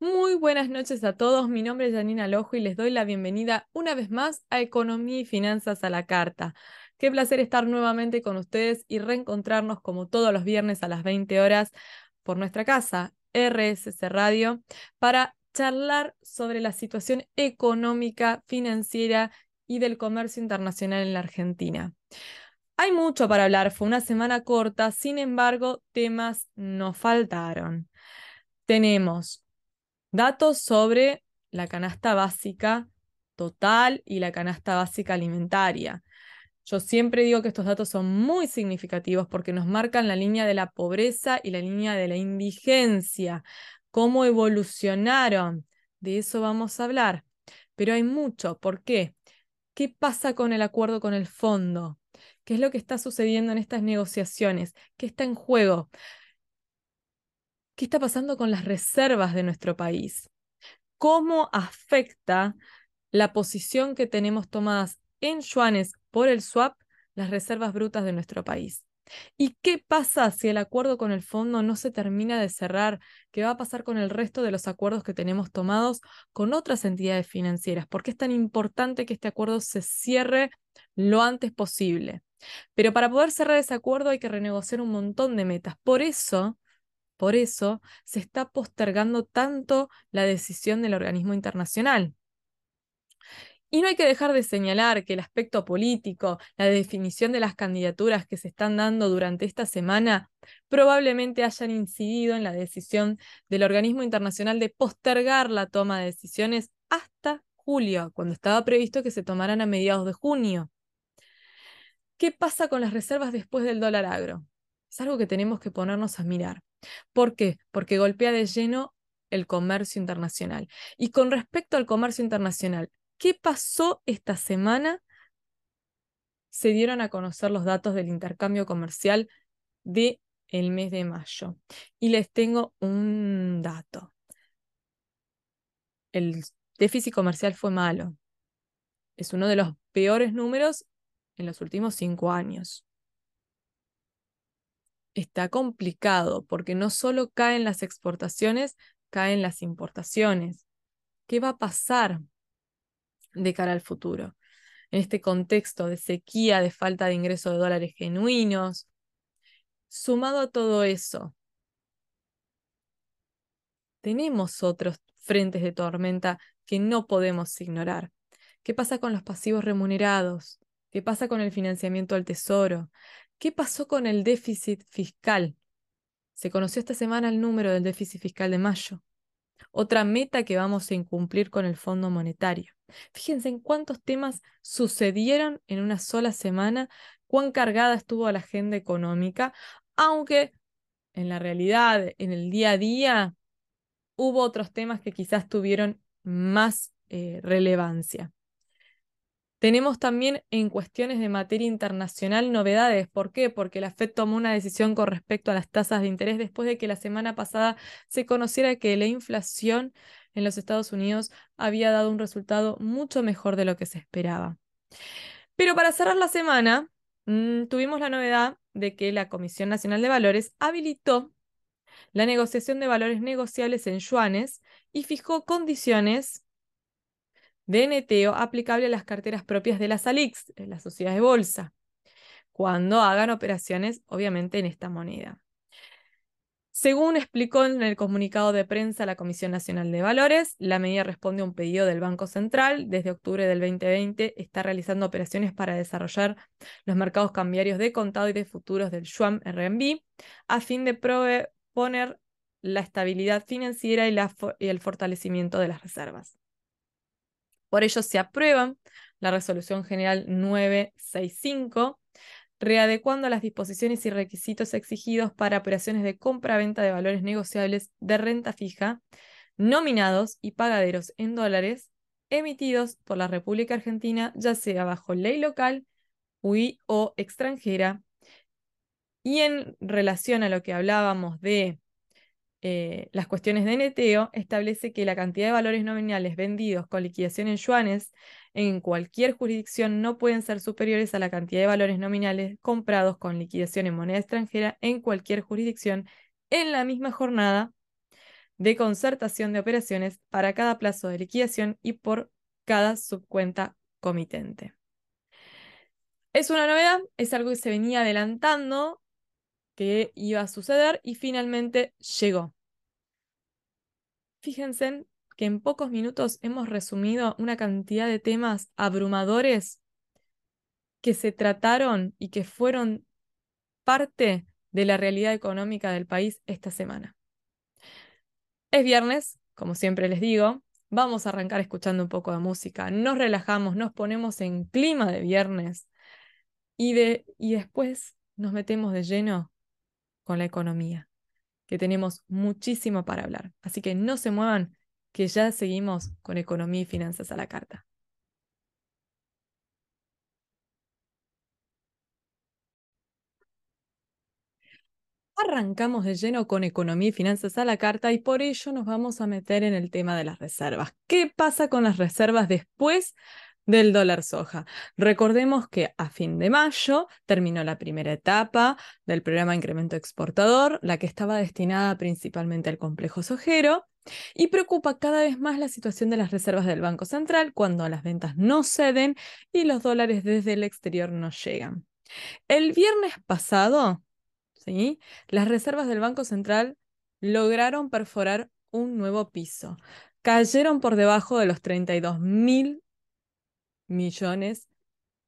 Muy buenas noches a todos, mi nombre es Janina Lojo y les doy la bienvenida una vez más a Economía y Finanzas a la Carta. Qué placer estar nuevamente con ustedes y reencontrarnos como todos los viernes a las 20 horas por nuestra casa, RSC Radio, para charlar sobre la situación económica, financiera y del comercio internacional en la Argentina. Hay mucho para hablar, fue una semana corta, sin embargo, temas nos faltaron. Tenemos datos sobre la canasta básica total y la canasta básica alimentaria. Yo siempre digo que estos datos son muy significativos porque nos marcan la línea de la pobreza y la línea de la indigencia, cómo evolucionaron. De eso vamos a hablar. Pero hay mucho. ¿Por qué? ¿Qué pasa con el acuerdo con el fondo? ¿Qué es lo que está sucediendo en estas negociaciones? ¿Qué está en juego? ¿Qué está pasando con las reservas de nuestro país? ¿Cómo afecta la posición que tenemos tomadas en yuanes por el swap las reservas brutas de nuestro país? ¿Y qué pasa si el acuerdo con el fondo no se termina de cerrar? ¿Qué va a pasar con el resto de los acuerdos que tenemos tomados con otras entidades financieras? ¿Por qué es tan importante que este acuerdo se cierre lo antes posible? Pero para poder cerrar ese acuerdo hay que renegociar un montón de metas. Por eso, por eso se está postergando tanto la decisión del organismo internacional. Y no hay que dejar de señalar que el aspecto político, la definición de las candidaturas que se están dando durante esta semana, probablemente hayan incidido en la decisión del organismo internacional de postergar la toma de decisiones hasta julio, cuando estaba previsto que se tomaran a mediados de junio. ¿Qué pasa con las reservas después del dólar agro? Es algo que tenemos que ponernos a mirar. ¿Por qué? Porque golpea de lleno el comercio internacional. Y con respecto al comercio internacional, ¿qué pasó esta semana? Se dieron a conocer los datos del intercambio comercial de el mes de mayo. Y les tengo un dato. El déficit comercial fue malo. Es uno de los peores números en los últimos cinco años está complicado porque no solo caen las exportaciones, caen las importaciones. ¿Qué va a pasar de cara al futuro? En este contexto de sequía, de falta de ingreso de dólares genuinos, sumado a todo eso, tenemos otros frentes de tormenta que no podemos ignorar. ¿Qué pasa con los pasivos remunerados? ¿Qué pasa con el financiamiento al tesoro? ¿Qué pasó con el déficit fiscal? Se conoció esta semana el número del déficit fiscal de mayo. Otra meta que vamos a incumplir con el Fondo Monetario. Fíjense en cuántos temas sucedieron en una sola semana, cuán cargada estuvo la agenda económica, aunque en la realidad, en el día a día, hubo otros temas que quizás tuvieron más eh, relevancia. Tenemos también en cuestiones de materia internacional novedades. ¿Por qué? Porque la FED tomó una decisión con respecto a las tasas de interés después de que la semana pasada se conociera que la inflación en los Estados Unidos había dado un resultado mucho mejor de lo que se esperaba. Pero para cerrar la semana, mm, tuvimos la novedad de que la Comisión Nacional de Valores habilitó la negociación de valores negociables en yuanes y fijó condiciones de neteo aplicable a las carteras propias de las ALIX, las sociedades de bolsa, cuando hagan operaciones, obviamente, en esta moneda. Según explicó en el comunicado de prensa la Comisión Nacional de Valores, la medida responde a un pedido del Banco Central. Desde octubre del 2020 está realizando operaciones para desarrollar los mercados cambiarios de contado y de futuros del Yuan RMB a fin de poner la estabilidad financiera y el fortalecimiento de las reservas. Por ello se aprueba la Resolución General 965, readecuando las disposiciones y requisitos exigidos para operaciones de compra-venta de valores negociables de renta fija, nominados y pagaderos en dólares, emitidos por la República Argentina, ya sea bajo ley local o extranjera. Y en relación a lo que hablábamos de eh, las cuestiones de neteo, establece que la cantidad de valores nominales vendidos con liquidación en yuanes en cualquier jurisdicción no pueden ser superiores a la cantidad de valores nominales comprados con liquidación en moneda extranjera en cualquier jurisdicción en la misma jornada de concertación de operaciones para cada plazo de liquidación y por cada subcuenta comitente. Es una novedad, es algo que se venía adelantando iba a suceder y finalmente llegó. Fíjense que en pocos minutos hemos resumido una cantidad de temas abrumadores que se trataron y que fueron parte de la realidad económica del país esta semana. Es viernes, como siempre les digo, vamos a arrancar escuchando un poco de música, nos relajamos, nos ponemos en clima de viernes y, de, y después nos metemos de lleno con la economía, que tenemos muchísimo para hablar. Así que no se muevan, que ya seguimos con economía y finanzas a la carta. Arrancamos de lleno con economía y finanzas a la carta y por ello nos vamos a meter en el tema de las reservas. ¿Qué pasa con las reservas después del dólar soja? Recordemos que a fin de mayo terminó la primera etapa del programa incremento exportador, la que estaba destinada principalmente al complejo sojero. Y preocupa cada vez más la situación de las reservas del Banco Central cuando las ventas no ceden y los dólares desde el exterior no llegan. El viernes pasado, las reservas del Banco Central lograron perforar un nuevo piso. Cayeron por debajo de los 32 mil millones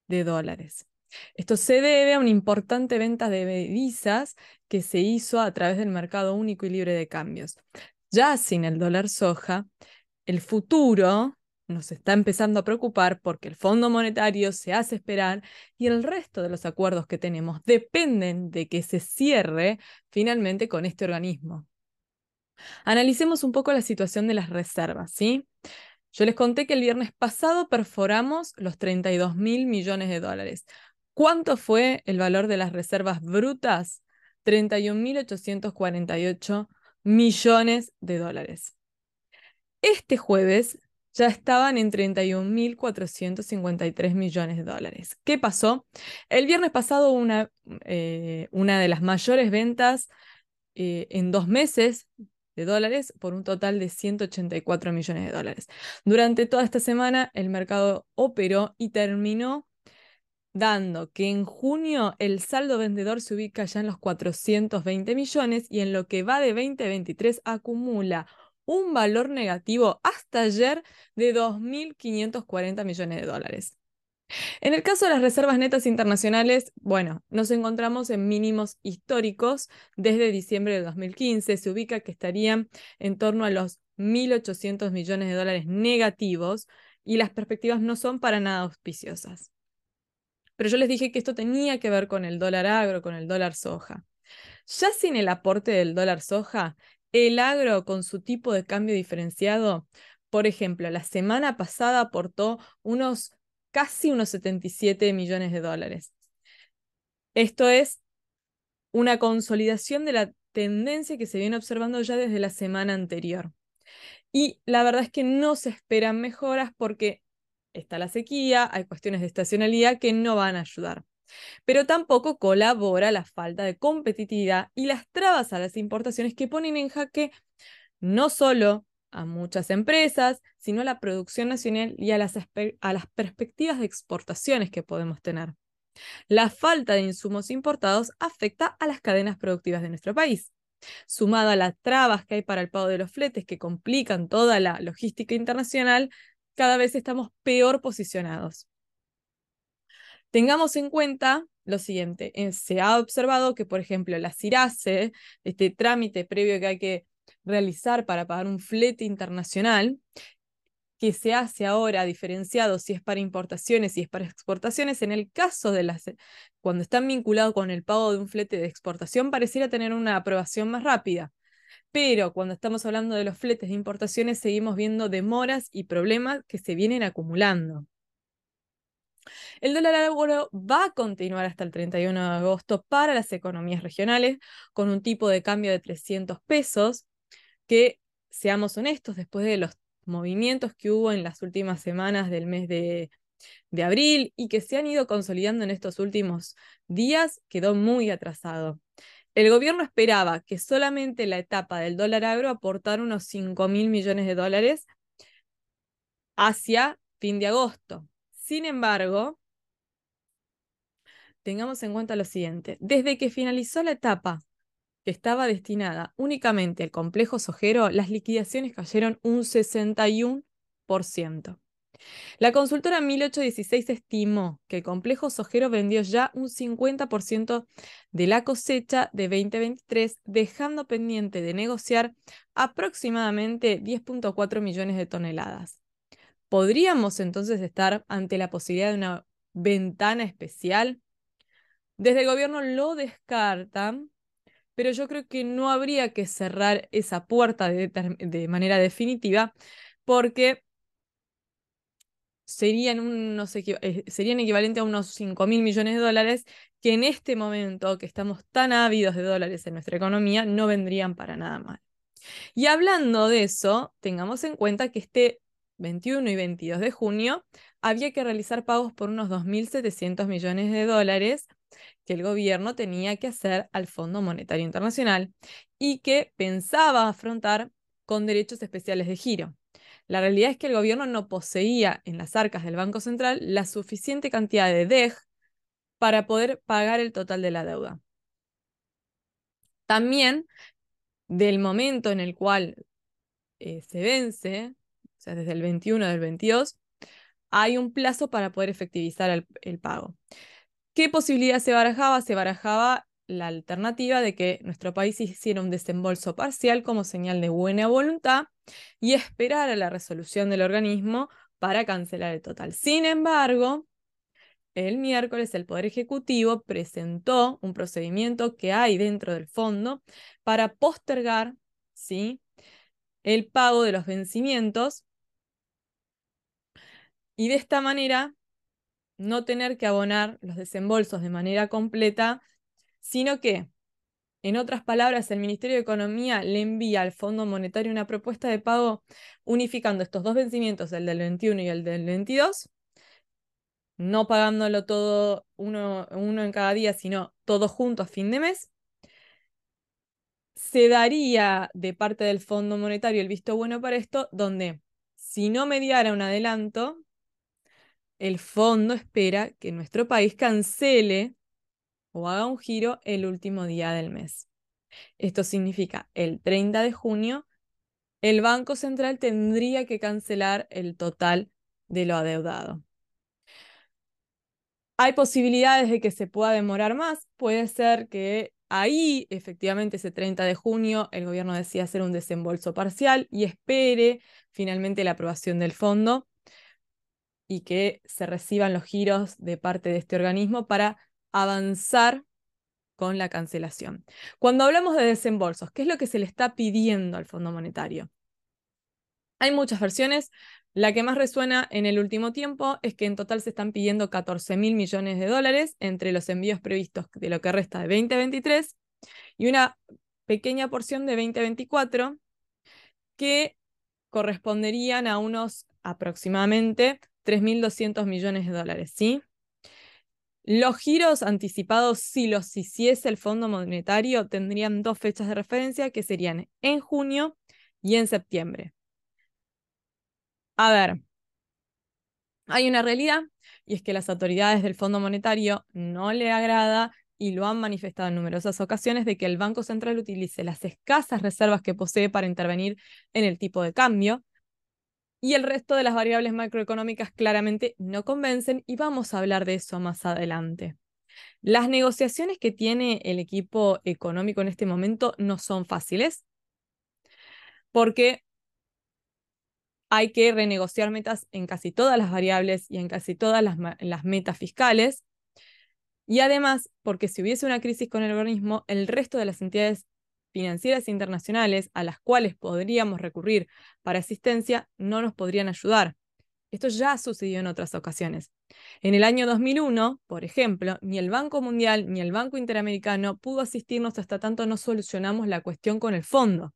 de dólares. Esto se debe a una importante venta de divisas que se hizo a través del mercado único y libre de cambios. Ya sin el dólar soja, el futuro nos está empezando a preocupar porque el Fondo Monetario se hace esperar y el resto de los acuerdos que tenemos dependen de que se cierre finalmente con este organismo. Analicemos un poco la situación de las reservas, ¿sí? Yo les conté que el viernes pasado perforamos los 32 mil millones de dólares. ¿Cuánto fue el valor de las reservas brutas? 31.848 millones de dólares. Este jueves ya estaban en 31.453 millones de dólares. ¿Qué pasó? El viernes pasado una, eh, una de las mayores ventas eh, en dos meses de dólares por un total de 184 millones de dólares. Durante toda esta semana el mercado operó y terminó dando que en junio el saldo vendedor se ubica ya en los 420 millones y en lo que va de 2023 acumula un valor negativo hasta ayer de 2.540 millones de dólares. En el caso de las reservas netas internacionales, bueno, nos encontramos en mínimos históricos desde diciembre de 2015. Se ubica que estarían en torno a los 1.800 millones de dólares negativos y las perspectivas no son para nada auspiciosas. Pero yo les dije que esto tenía que ver con el dólar agro, con el dólar soja. Ya sin el aporte del dólar soja, el agro con su tipo de cambio diferenciado, por ejemplo, la semana pasada aportó unos casi unos 77 millones de dólares. Esto es una consolidación de la tendencia que se viene observando ya desde la semana anterior. Y la verdad es que no se esperan mejoras porque está la sequía, hay cuestiones de estacionalidad que no van a ayudar pero tampoco colabora la falta de competitividad y las trabas a las importaciones que ponen en jaque no solo a muchas empresas, sino a la producción nacional y a las, a las perspectivas de exportaciones que podemos tener. La falta de insumos importados afecta a las cadenas productivas de nuestro país. Sumado a las trabas que hay para el pago de los fletes que complican toda la logística internacional, cada vez estamos peor posicionados. Tengamos en cuenta lo siguiente, eh, se ha observado que, por ejemplo, la CIRASE, este trámite previo que hay que realizar para pagar un flete internacional, que se hace ahora diferenciado si es para importaciones y es para exportaciones, en el caso de las, cuando están vinculados con el pago de un flete de exportación, pareciera tener una aprobación más rápida. Pero cuando estamos hablando de los fletes de importaciones, seguimos viendo demoras y problemas que se vienen acumulando. El dólar oro va a continuar hasta el 31 de agosto para las economías regionales con un tipo de cambio de 300 pesos que, seamos honestos, después de los movimientos que hubo en las últimas semanas del mes de, abril y que se han ido consolidando en estos últimos días, quedó muy atrasado. El gobierno esperaba que solamente la etapa del dólar agro aportara unos 5 mil millones de dólares hacia fin de agosto. Sin embargo, tengamos en cuenta lo siguiente. Desde que finalizó la etapa que estaba destinada únicamente al complejo sojero, las liquidaciones cayeron un 61%. La consultora 1816 estimó que el complejo sojero vendió ya un 50% de la cosecha de 2023, dejando pendiente de negociar aproximadamente 10.4 millones de toneladas. ¿Podríamos entonces estar ante la posibilidad de una ventana especial? Desde el gobierno lo descartan, pero yo creo que no habría que cerrar esa puerta de, manera definitiva porque serían, unos, eh, serían equivalentes a unos 5 mil millones de dólares que en este momento que estamos tan ávidos de dólares en nuestra economía no vendrían para nada mal. Y hablando de eso, tengamos en cuenta que este 21 y 22 de junio había que realizar pagos por unos 2.700 millones de dólares que el gobierno tenía que hacer al Fondo Monetario Internacional y que pensaba afrontar con derechos especiales de giro. La realidad es que el gobierno no poseía en las arcas del Banco Central la suficiente cantidad de DEG para poder pagar el total de la deuda. También del momento en el cual eh, se vence, o sea, desde el 21 del 22, hay un plazo para poder efectivizar el pago. ¿Qué posibilidad se barajaba? Se barajaba la alternativa de que nuestro país hiciera un desembolso parcial como señal de buena voluntad y esperar a la resolución del organismo para cancelar el total. Sin embargo, el miércoles el Poder Ejecutivo presentó un procedimiento que hay dentro del fondo para postergar ¿sí? el pago de los vencimientos y de esta manera no tener que abonar los desembolsos de manera completa, sino que, en otras palabras, el Ministerio de Economía le envía al Fondo Monetario una propuesta de pago unificando estos dos vencimientos, el del 21 y el del 22, no pagándolo todo uno, uno en cada día, sino todo junto a fin de mes. Se daría de parte del Fondo Monetario el visto bueno para esto, donde si no mediara un adelanto, el fondo espera que nuestro país cancele o haga un giro el último día del mes. Esto significa el 30 de junio, el Banco Central tendría que cancelar el total de lo adeudado. Hay posibilidades de que se pueda demorar más. Puede ser que ahí, efectivamente, ese 30 de junio, el gobierno decida hacer un desembolso parcial y espere finalmente la aprobación del fondo y que se reciban los giros de parte de este organismo para avanzar con la cancelación. Cuando hablamos de desembolsos, ¿qué es lo que se le está pidiendo al Fondo Monetario? Hay muchas versiones. La que más resuena en el último tiempo es que en total se están pidiendo 14 mil millones de dólares entre los envíos previstos de lo que resta de 2023 y una pequeña porción de 2024 que corresponderían a unos aproximadamente 3.200 millones de dólares, ¿sí? Los giros anticipados, si los hiciese el Fondo Monetario, tendrían dos fechas de referencia que serían en junio y en septiembre. A ver, hay una realidad y es que las autoridades del Fondo Monetario no le agrada y lo han manifestado en numerosas ocasiones de que el Banco Central utilice las escasas reservas que posee para intervenir en el tipo de cambio, y el resto de las variables macroeconómicas claramente no convencen y vamos a hablar de eso más adelante. Las negociaciones que tiene el equipo económico en este momento no son fáciles porque hay que renegociar metas en casi todas las variables y en casi todas las, metas fiscales. Y además, porque si hubiese una crisis con el organismo, el resto de las entidades financieras internacionales a las cuales podríamos recurrir para asistencia no nos podrían ayudar. Esto ya sucedió en otras ocasiones. En el año 2001, por ejemplo, ni el Banco Mundial ni el Banco Interamericano pudo asistirnos hasta tanto no solucionamos la cuestión con el fondo.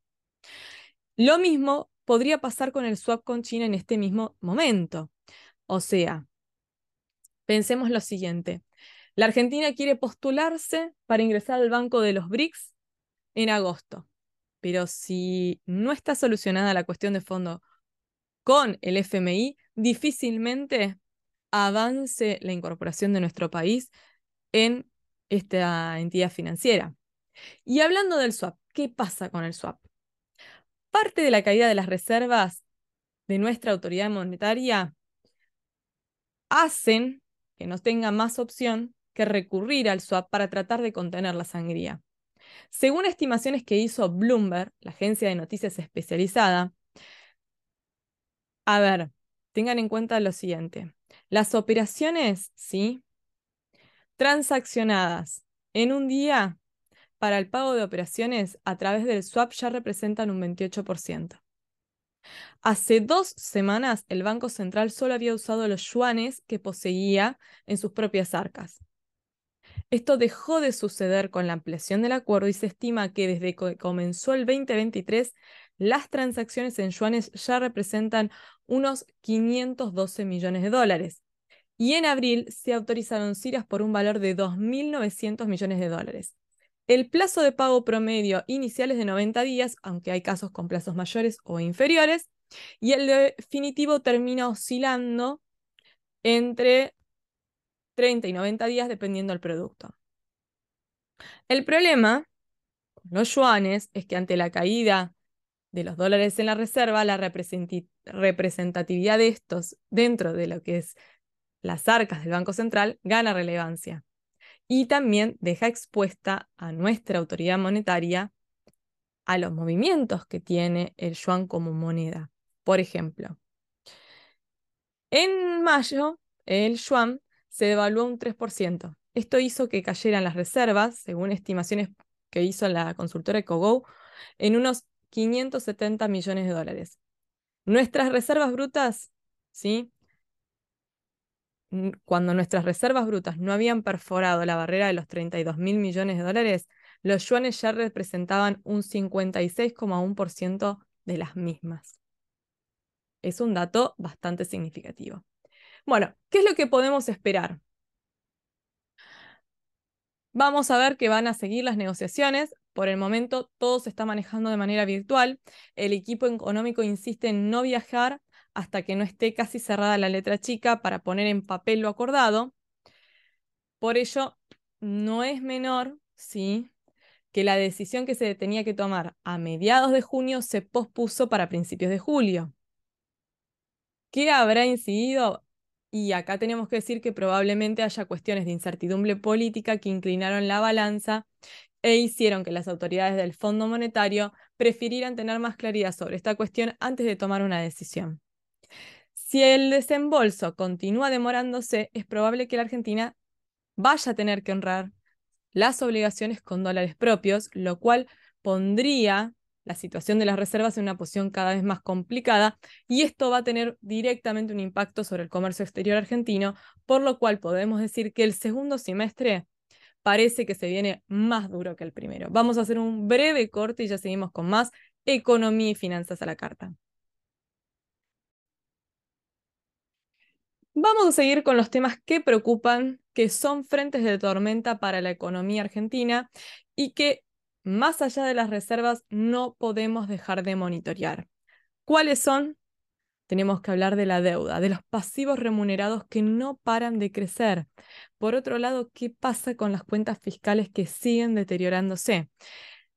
Lo mismo podría pasar con el swap con China en este mismo momento. O sea, pensemos lo siguiente. La Argentina quiere postularse para ingresar al Banco de los BRICS en agosto, pero si no está solucionada la cuestión de fondo con el FMI, difícilmente avance la incorporación de nuestro país en esta entidad financiera. Y hablando del swap, ¿qué pasa con el swap? Parte de la caída de las reservas de nuestra autoridad monetaria hacen que no tenga más opción que recurrir al swap para tratar de contener la sangría. Según estimaciones que hizo Bloomberg, la agencia de noticias especializada, a ver, tengan en cuenta lo siguiente. Las operaciones, ¿sí? Transaccionadas en un día para el pago de operaciones a través del swap ya representan un 28%. Hace dos semanas el Banco Central solo había usado los yuanes que poseía en sus propias arcas. Esto dejó de suceder con la ampliación del acuerdo y se estima que desde que comenzó el 2023 las transacciones en yuanes ya representan unos 512 millones de dólares. Y en abril se autorizaron CIRAS por un valor de 2.900 millones de dólares. El plazo de pago promedio inicial es de 90 días, aunque hay casos con plazos mayores o inferiores, y el definitivo termina oscilando entre 30 y 90 días dependiendo del producto. El problema con los yuanes es que ante la caída de los dólares en la reserva, la representatividad de estos dentro de lo que es las arcas del Banco Central gana relevancia y también deja expuesta a nuestra autoridad monetaria a los movimientos que tiene el yuan como moneda. Por ejemplo, en mayo el yuan se devaluó un 3%. Esto hizo que cayeran las reservas, según estimaciones que hizo la consultora EcoGo, en unos 570 millones de dólares. Nuestras reservas brutas, ¿sí? Cuando nuestras reservas brutas no habían perforado la barrera de los 32 mil millones de dólares, los yuanes ya representaban un 56,1% de las mismas. Es un dato bastante significativo. Bueno, ¿qué es lo que podemos esperar? Vamos a ver que van a seguir las negociaciones. Por el momento todo se está manejando de manera virtual. El equipo económico insiste en no viajar hasta que no esté casi cerrada la letra chica para poner en papel lo acordado. Por ello, no es menor, ¿sí? que la decisión que se tenía que tomar a mediados de junio se pospuso para principios de julio. ¿Qué habrá incidido? Y acá tenemos que decir que probablemente haya cuestiones de incertidumbre política que inclinaron la balanza e hicieron que las autoridades del Fondo Monetario prefirieran tener más claridad sobre esta cuestión antes de tomar una decisión. Si el desembolso continúa demorándose, es probable que la Argentina vaya a tener que honrar las obligaciones con dólares propios, lo cual pondría la situación de las reservas en una posición cada vez más complicada y esto va a tener directamente un impacto sobre el comercio exterior argentino, por lo cual podemos decir que el segundo semestre parece que se viene más duro que el primero. Vamos a hacer un breve corte y ya seguimos con más economía y finanzas a la carta. Vamos a seguir con los temas que preocupan, que son frentes de tormenta para la economía argentina y que más allá de las reservas, no podemos dejar de monitorear. ¿Cuáles son? Tenemos que hablar de la deuda, de los pasivos remunerados que no paran de crecer. Por otro lado, ¿qué pasa con las cuentas fiscales que siguen deteriorándose?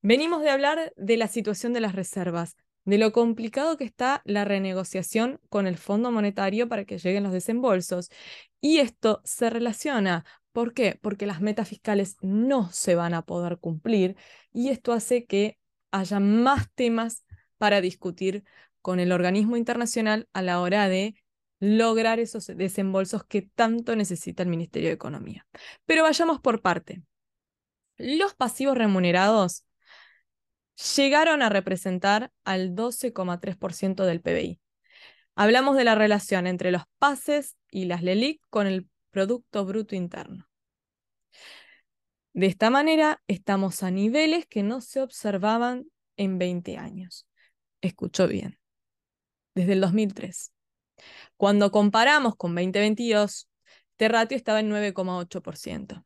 Venimos de hablar de la situación de las reservas, de lo complicado que está la renegociación con el Fondo Monetario para que lleguen los desembolsos. Y esto se relaciona ¿Por qué? Porque las metas fiscales no se van a poder cumplir y esto hace que haya más temas para discutir con el organismo internacional a la hora de lograr esos desembolsos que tanto necesita el Ministerio de Economía. Pero vayamos por parte. Los pasivos remunerados llegaron a representar al 12,3% del PBI. Hablamos de la relación entre los pases y las LELIC con el Producto Bruto Interno. De esta manera, estamos a niveles que no se observaban en 20 años. Escuchó bien. Desde el 2003. Cuando comparamos con 2022, este ratio estaba en 9,8%.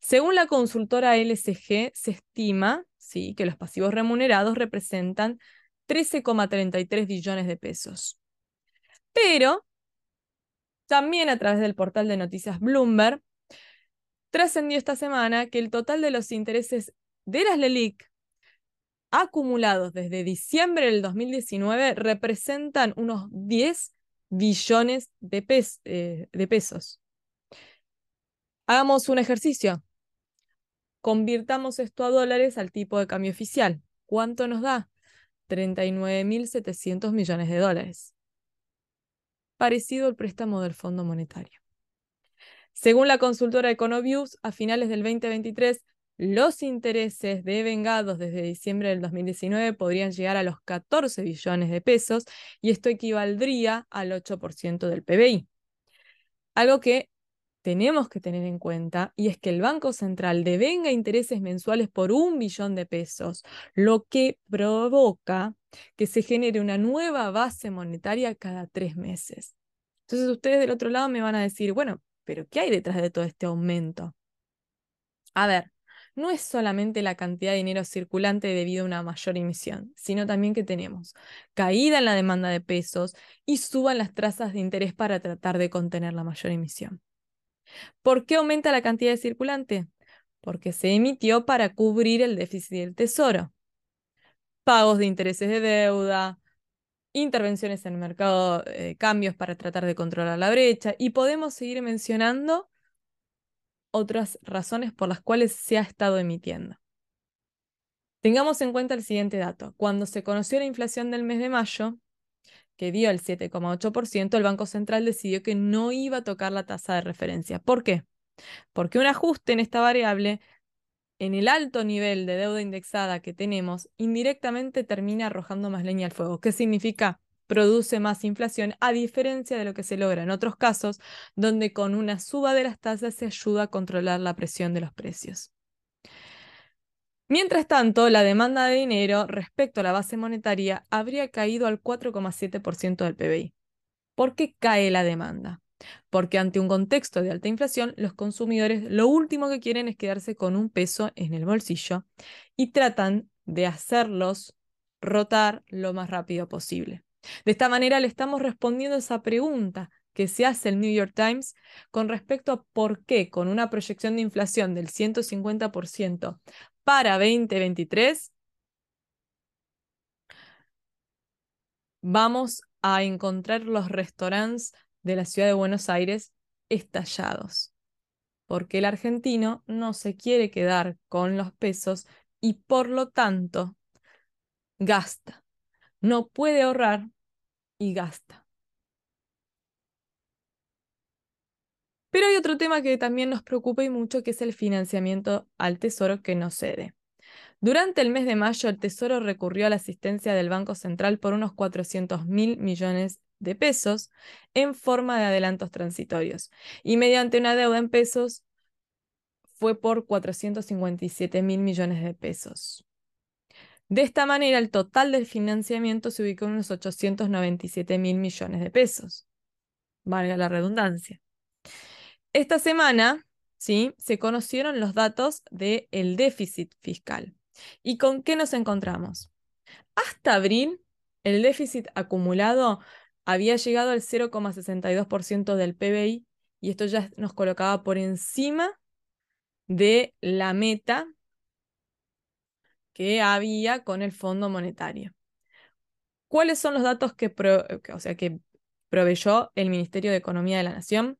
Según la consultora LSG, se estima ¿sí? que los pasivos remunerados representan 13,33 billones de pesos. Pero también a través del portal de noticias Bloomberg, trascendió esta semana que el total de los intereses de las LELIC acumulados desde diciembre del 2019 representan unos 10 billones de, eh, de pesos. Hagamos un ejercicio. Convirtamos esto a dólares al tipo de cambio oficial. ¿Cuánto nos da? 39.700 millones de dólares. Parecido al préstamo del Fondo Monetario. Según la consultora Econoviews, a finales del 2023, los intereses devengados desde diciembre del 2019 podrían llegar a los 14 billones de pesos y esto equivaldría al 8% del PBI. Algo que tenemos que tener en cuenta y es que el Banco Central devenga intereses mensuales por un billón de pesos, lo que provoca que se genere una nueva base monetaria cada tres meses. Entonces ustedes del otro lado me van a decir, bueno, pero ¿qué hay detrás de todo este aumento? A ver, no es solamente la cantidad de dinero circulante debido a una mayor emisión, sino también que tenemos caída en la demanda de pesos y suban las trazas de interés para tratar de contener la mayor emisión. ¿Por qué aumenta la cantidad de circulante? Porque se emitió para cubrir el déficit del tesoro. Pagos de intereses de deuda, intervenciones en el mercado, eh, cambios para tratar de controlar la brecha y podemos seguir mencionando otras razones por las cuales se ha estado emitiendo. Tengamos en cuenta el siguiente dato. Cuando se conoció la inflación del mes de mayo, que dio el 7,8%, el Banco Central decidió que no iba a tocar la tasa de referencia. ¿Por qué? Porque un ajuste en esta variable, en el alto nivel de deuda indexada que tenemos, indirectamente termina arrojando más leña al fuego. ¿Qué significa? Produce más inflación, a diferencia de lo que se logra en otros casos, donde con una suba de las tasas se ayuda a controlar la presión de los precios. Mientras tanto, la demanda de dinero respecto a la base monetaria habría caído al 4,7% del PBI. ¿Por qué cae la demanda? Porque ante un contexto de alta inflación, los consumidores lo último que quieren es quedarse con un peso en el bolsillo y tratan de hacerlos rotar lo más rápido posible. De esta manera le estamos respondiendo esa pregunta que se hace el New York Times con respecto a por qué con una proyección de inflación del 150% para 2023, vamos a encontrar los restaurantes de la ciudad de Buenos Aires estallados, porque el argentino no se quiere quedar con los pesos y por lo tanto gasta. No puede ahorrar y gasta. Pero hay otro tema que también nos preocupa y mucho, que es el financiamiento al Tesoro que no cede. Durante el mes de mayo, el Tesoro recurrió a la asistencia del Banco Central por unos 400 mil millones de pesos en forma de adelantos transitorios y mediante una deuda en pesos fue por 457 mil millones de pesos. De esta manera, el total del financiamiento se ubicó en unos 897 mil millones de pesos. Valga la redundancia. Esta semana, ¿sí? Se conocieron los datos del déficit fiscal. ¿Y con qué nos encontramos? Hasta abril, el déficit acumulado había llegado al 0,62% del PBI y esto ya nos colocaba por encima de la meta que había con el Fondo Monetario. ¿Cuáles son los datos que, o sea, que proveyó el Ministerio de Economía de la Nación?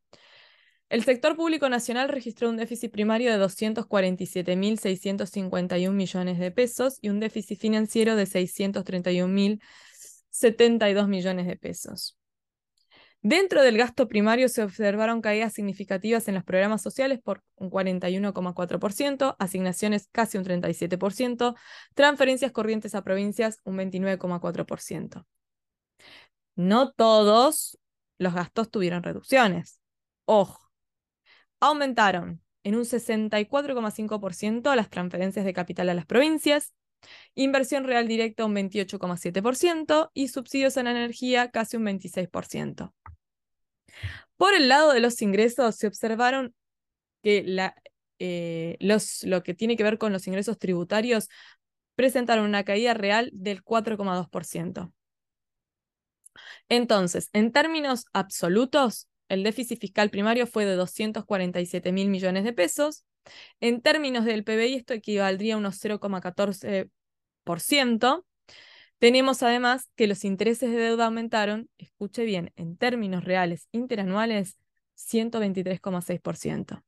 El sector público nacional registró un déficit primario de 247.651 millones de pesos y un déficit financiero de 631.072 millones de pesos. Dentro del gasto primario se observaron caídas significativas en los programas sociales por un 41,4%, asignaciones casi un 37%, transferencias corrientes a provincias un 29,4%. No todos los gastos tuvieron reducciones. Ojo, aumentaron en un 64,5% las transferencias de capital a las provincias, inversión real directa un 28,7% y subsidios en energía casi un 26%. Por el lado de los ingresos se observaron que eh, los, lo que tiene que ver con los ingresos tributarios presentaron una caída real del 4,2%. Entonces, en términos absolutos, el déficit fiscal primario fue de 247 mil millones de pesos. En términos del PBI, esto equivaldría a unos 0,14%. Tenemos además que los intereses de deuda aumentaron, escuche bien, en términos reales interanuales, 123,6%.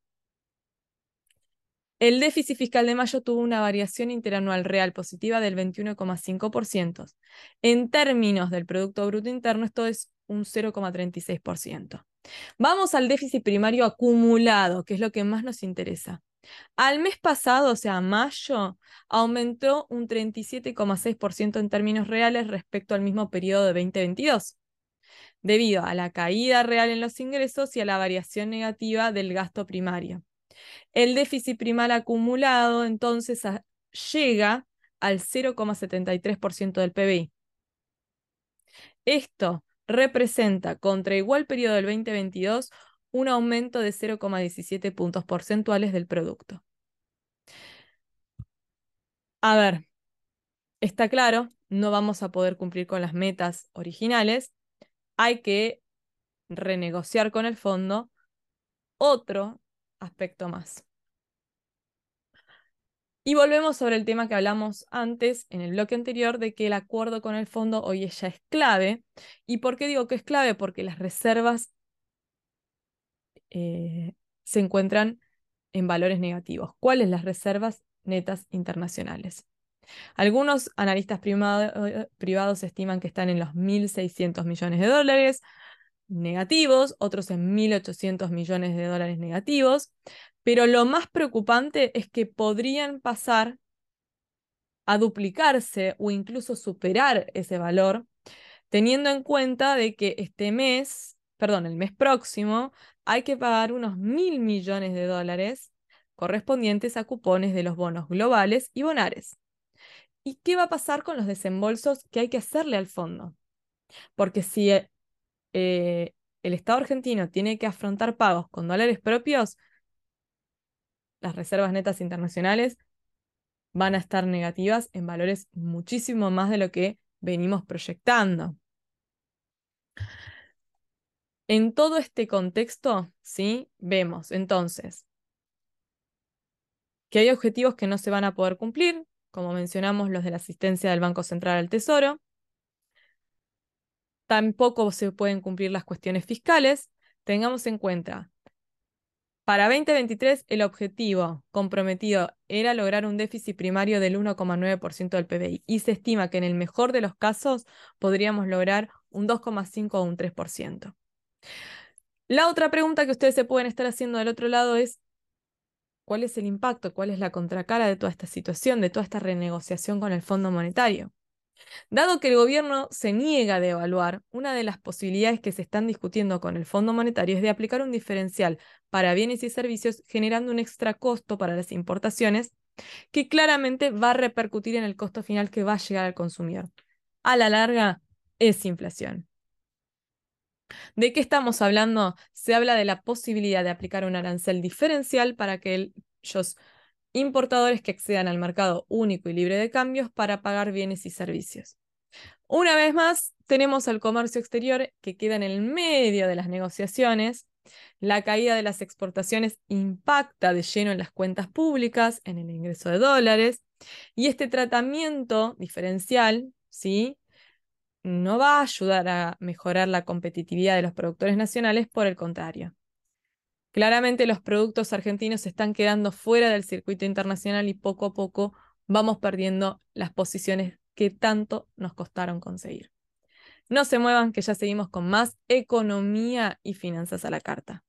El déficit fiscal de mayo tuvo una variación interanual real positiva del 21,5%. En términos del Producto Bruto Interno, esto es un 0,36%. Vamos al déficit primario acumulado, que es lo que más nos interesa. Al mes pasado, o sea, mayo, aumentó un 37,6% en términos reales respecto al mismo periodo de 2022, debido a la caída real en los ingresos y a la variación negativa del gasto primario. El déficit primal acumulado entonces llega al 0,73% del PBI. Esto representa contra igual periodo del 2022 un aumento de 0,17 puntos porcentuales del producto. A ver, está claro, no vamos a poder cumplir con las metas originales, hay que renegociar con el fondo otro aspecto más. Y volvemos sobre el tema que hablamos antes, en el bloque anterior, de que el acuerdo con el fondo hoy ya es clave. ¿Y por qué digo que es clave? Porque las reservas eh, se encuentran en valores negativos. ¿Cuáles las reservas netas internacionales? Algunos analistas privados estiman que están en los 1.600 millones de dólares negativos, otros en 1.800 millones de dólares negativos, pero lo más preocupante es que podrían pasar a duplicarse o incluso superar ese valor, teniendo en cuenta de que este mes, perdón, el mes próximo, hay que pagar unos mil millones de dólares correspondientes a cupones de los bonos globales y bonares. ¿Y qué va a pasar con los desembolsos que hay que hacerle al fondo? Porque si eh, el Estado argentino tiene que afrontar pagos con dólares propios, las reservas netas internacionales van a estar negativas en valores muchísimo más de lo que venimos proyectando. En todo este contexto, ¿sí? Vemos entonces que hay objetivos que no se van a poder cumplir, como mencionamos los de la asistencia del Banco Central al Tesoro. Tampoco se pueden cumplir las cuestiones fiscales. Tengamos en cuenta para 2023, el objetivo comprometido era lograr un déficit primario del 1,9% del PBI y se estima que en el mejor de los casos podríamos lograr un 2,5 o un 3%. La otra pregunta que ustedes se pueden estar haciendo del otro lado es, ¿cuál es el impacto, cuál es la contracara de toda esta situación, de toda esta renegociación con el Fondo Monetario? Dado que el gobierno se niega a evaluar, una de las posibilidades que se están discutiendo con el Fondo Monetario es de aplicar un diferencial para bienes y servicios generando un extra costo para las importaciones que claramente va a repercutir en el costo final que va a llegar al consumidor. A la larga es inflación. ¿De qué estamos hablando? Se habla de la posibilidad de aplicar un arancel diferencial para que ellos importadores que accedan al mercado único y libre de cambios para pagar bienes y servicios. Una vez más, tenemos al comercio exterior que queda en el medio de las negociaciones. La caída de las exportaciones impacta de lleno en las cuentas públicas, en el ingreso de dólares, y este tratamiento diferencial, ¿sí? No va a ayudar a mejorar la competitividad de los productores nacionales, por el contrario. Claramente los productos argentinos se están quedando fuera del circuito internacional y poco a poco vamos perdiendo las posiciones que tanto nos costaron conseguir. No se muevan que ya seguimos con más economía y finanzas a la carta.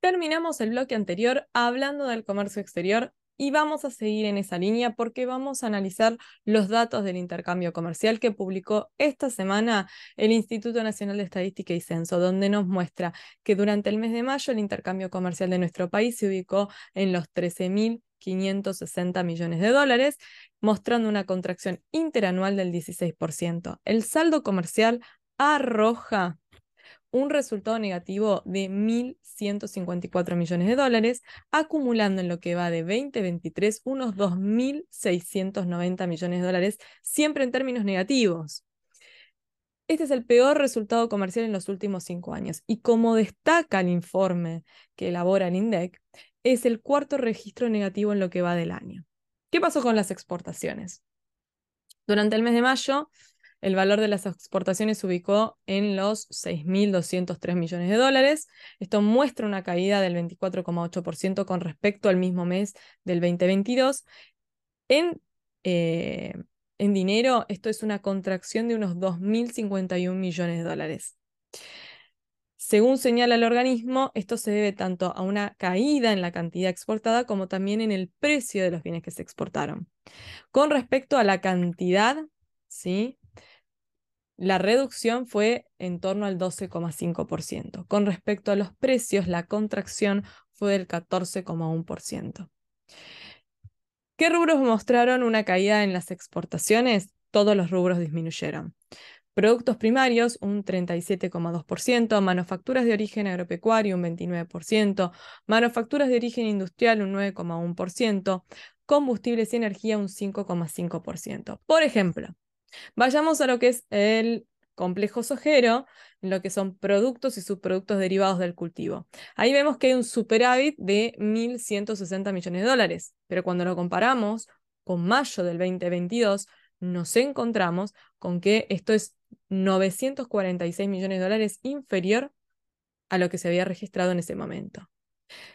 Terminamos el bloque anterior hablando del comercio exterior y vamos a seguir en esa línea porque vamos a analizar los datos del intercambio comercial que publicó esta semana el Instituto Nacional de Estadística y Censo, donde nos muestra que durante el mes de mayo el intercambio comercial de nuestro país se ubicó en los 13.560 millones de dólares, mostrando una contracción interanual del 16%. El saldo comercial arroja un resultado negativo de 1.154 millones de dólares, acumulando en lo que va de 2023 unos 2.690 millones de dólares, siempre en términos negativos. Este es el peor resultado comercial en los últimos cinco años y como destaca el informe que elabora el INDEC, es el cuarto registro negativo en lo que va del año. ¿Qué pasó con las exportaciones? Durante el mes de mayo, el valor de las exportaciones se ubicó en los 6.203 millones de dólares. Esto muestra una caída del 24,8% con respecto al mismo mes del 2022. En, eh, en dinero, esto es una contracción de unos 2.051 millones de dólares. Según señala el organismo, esto se debe tanto a una caída en la cantidad exportada como también en el precio de los bienes que se exportaron. Con respecto a la cantidad, ¿sí? La reducción fue en torno al 12,5%. Con respecto a los precios, la contracción fue del 14,1%. ¿Qué rubros mostraron una caída en las exportaciones? Todos los rubros disminuyeron. Productos primarios, un 37,2%, manufacturas de origen agropecuario, un 29%, manufacturas de origen industrial, un 9,1%, combustibles y energía, un 5,5%. Por ejemplo, vayamos a lo que es el complejo sojero, lo que son productos y subproductos derivados del cultivo. Ahí vemos que hay un superávit de 1.160 millones de dólares, pero cuando lo comparamos con mayo del 2022, nos encontramos con que esto es 946 millones de dólares inferior a lo que se había registrado en ese momento.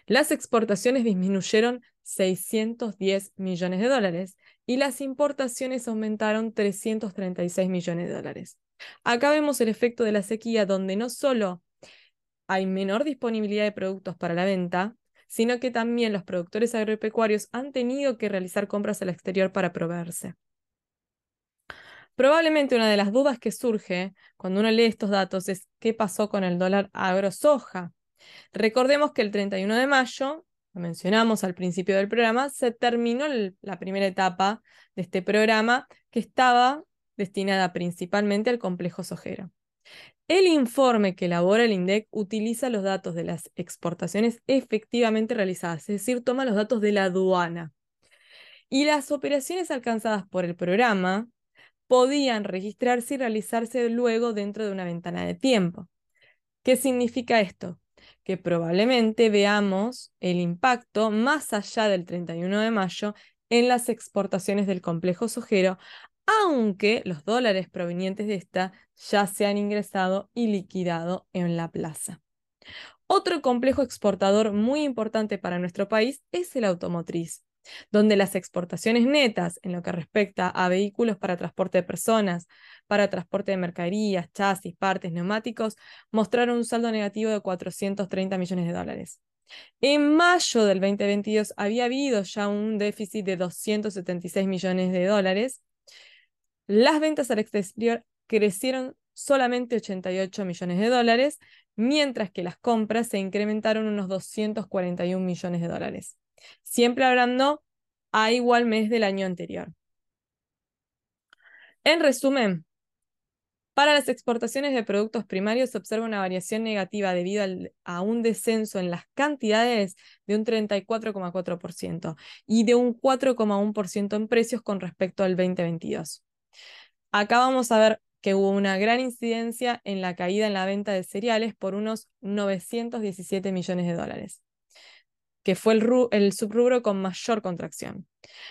Las exportaciones disminuyeron 610 millones de dólares y las importaciones aumentaron 336 millones de dólares. Acá vemos el efecto de la sequía donde no solo hay menor disponibilidad de productos para la venta, sino que también los productores agropecuarios han tenido que realizar compras al exterior para proveerse. Probablemente una de las dudas que surge cuando uno lee estos datos es qué pasó con el dólar agrosoja. Recordemos que el 31 de mayo, mencionamos al principio del programa, se terminó la primera etapa de este programa que estaba destinada principalmente al complejo sojero. El informe que elabora el INDEC utiliza los datos de las exportaciones efectivamente realizadas, es decir, toma los datos de la aduana. Y las operaciones alcanzadas por el programa podían registrarse y realizarse luego dentro de una ventana de tiempo. ¿Qué significa esto? Que probablemente veamos el impacto más allá del 31 de mayo en las exportaciones del complejo sojero aunque los dólares provenientes de esta ya se han ingresado y liquidado en la plaza. Otro complejo exportador muy importante para nuestro país es el automotriz, donde las exportaciones netas en lo que respecta a vehículos para transporte de personas, para transporte de mercaderías, chasis, partes, neumáticos, mostraron un saldo negativo de 430 millones de dólares. En mayo del 2022 había habido ya un déficit de 276 millones de dólares las ventas al exterior crecieron solamente 88 millones de dólares, mientras que las compras se incrementaron unos 241 millones de dólares, siempre hablando a igual mes del año anterior. En resumen, para las exportaciones de productos primarios se observa una variación negativa debido a un descenso en las cantidades de un 34,4% y de un 4,1% en precios con respecto al 2022. Acá vamos a ver que hubo una gran incidencia en la caída en la venta de cereales por unos 917 millones de dólares, que fue el, el subrubro con mayor contracción.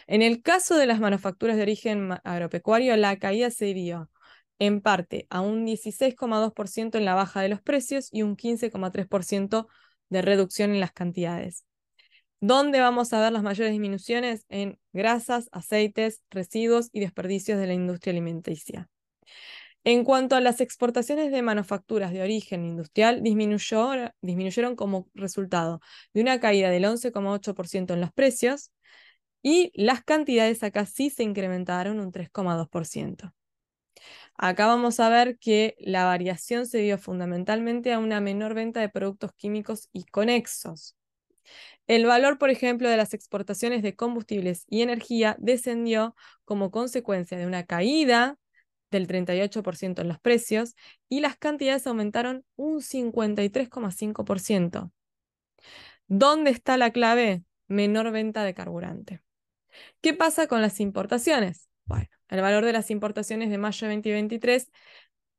En el caso de las manufacturas de origen agropecuario, la caída se dio en parte a un 16,2% en la baja de los precios y un 15,3% de reducción en las cantidades. ¿Dónde vamos a ver las mayores disminuciones? En grasas, aceites, residuos y desperdicios de la industria alimenticia. En cuanto a las exportaciones de manufacturas de origen industrial, disminuyeron como resultado de una caída del 11,8% en los precios y las cantidades acá sí se incrementaron un 3,2%. Acá vamos a ver que la variación se dio fundamentalmente a una menor venta de productos químicos y conexos. El valor, por ejemplo, de las exportaciones de combustibles y energía descendió como consecuencia de una caída del 38% en los precios y las cantidades aumentaron un 53,5%. ¿Dónde está la clave? Menor venta de carburante. ¿Qué pasa con las importaciones? Bueno, el valor de las importaciones de mayo de 2023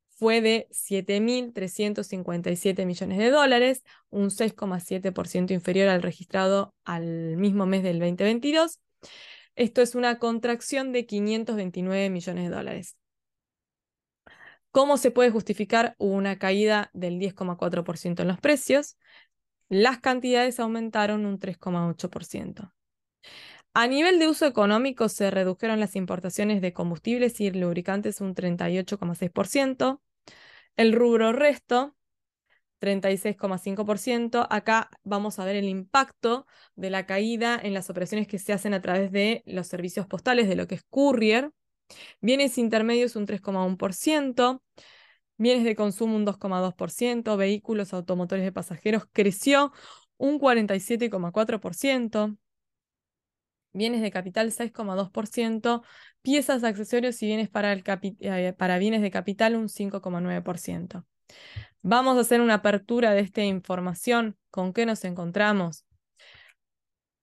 fue de 7.357 millones de dólares, un 6,7% inferior al registrado al mismo mes del 2022. Esto es una contracción de 529 millones de dólares. ¿Cómo se puede justificar una caída del 10,4% en los precios? Las cantidades aumentaron un 3,8%. A nivel de uso económico se redujeron las importaciones de combustibles y lubricantes un 38,6%. El rubro resto, 36,5%. Acá vamos a ver el impacto de la caída en las operaciones que se hacen a través de los servicios postales, de lo que es courier. Bienes intermedios un 3,1%. Bienes de consumo un 2,2%. Vehículos automotores de pasajeros creció un 47,4%. Bienes de capital 6,2%, piezas, accesorios y bienes para, eh, para bienes de capital un 5,9%. Vamos a hacer una apertura de esta información. ¿Con qué nos encontramos?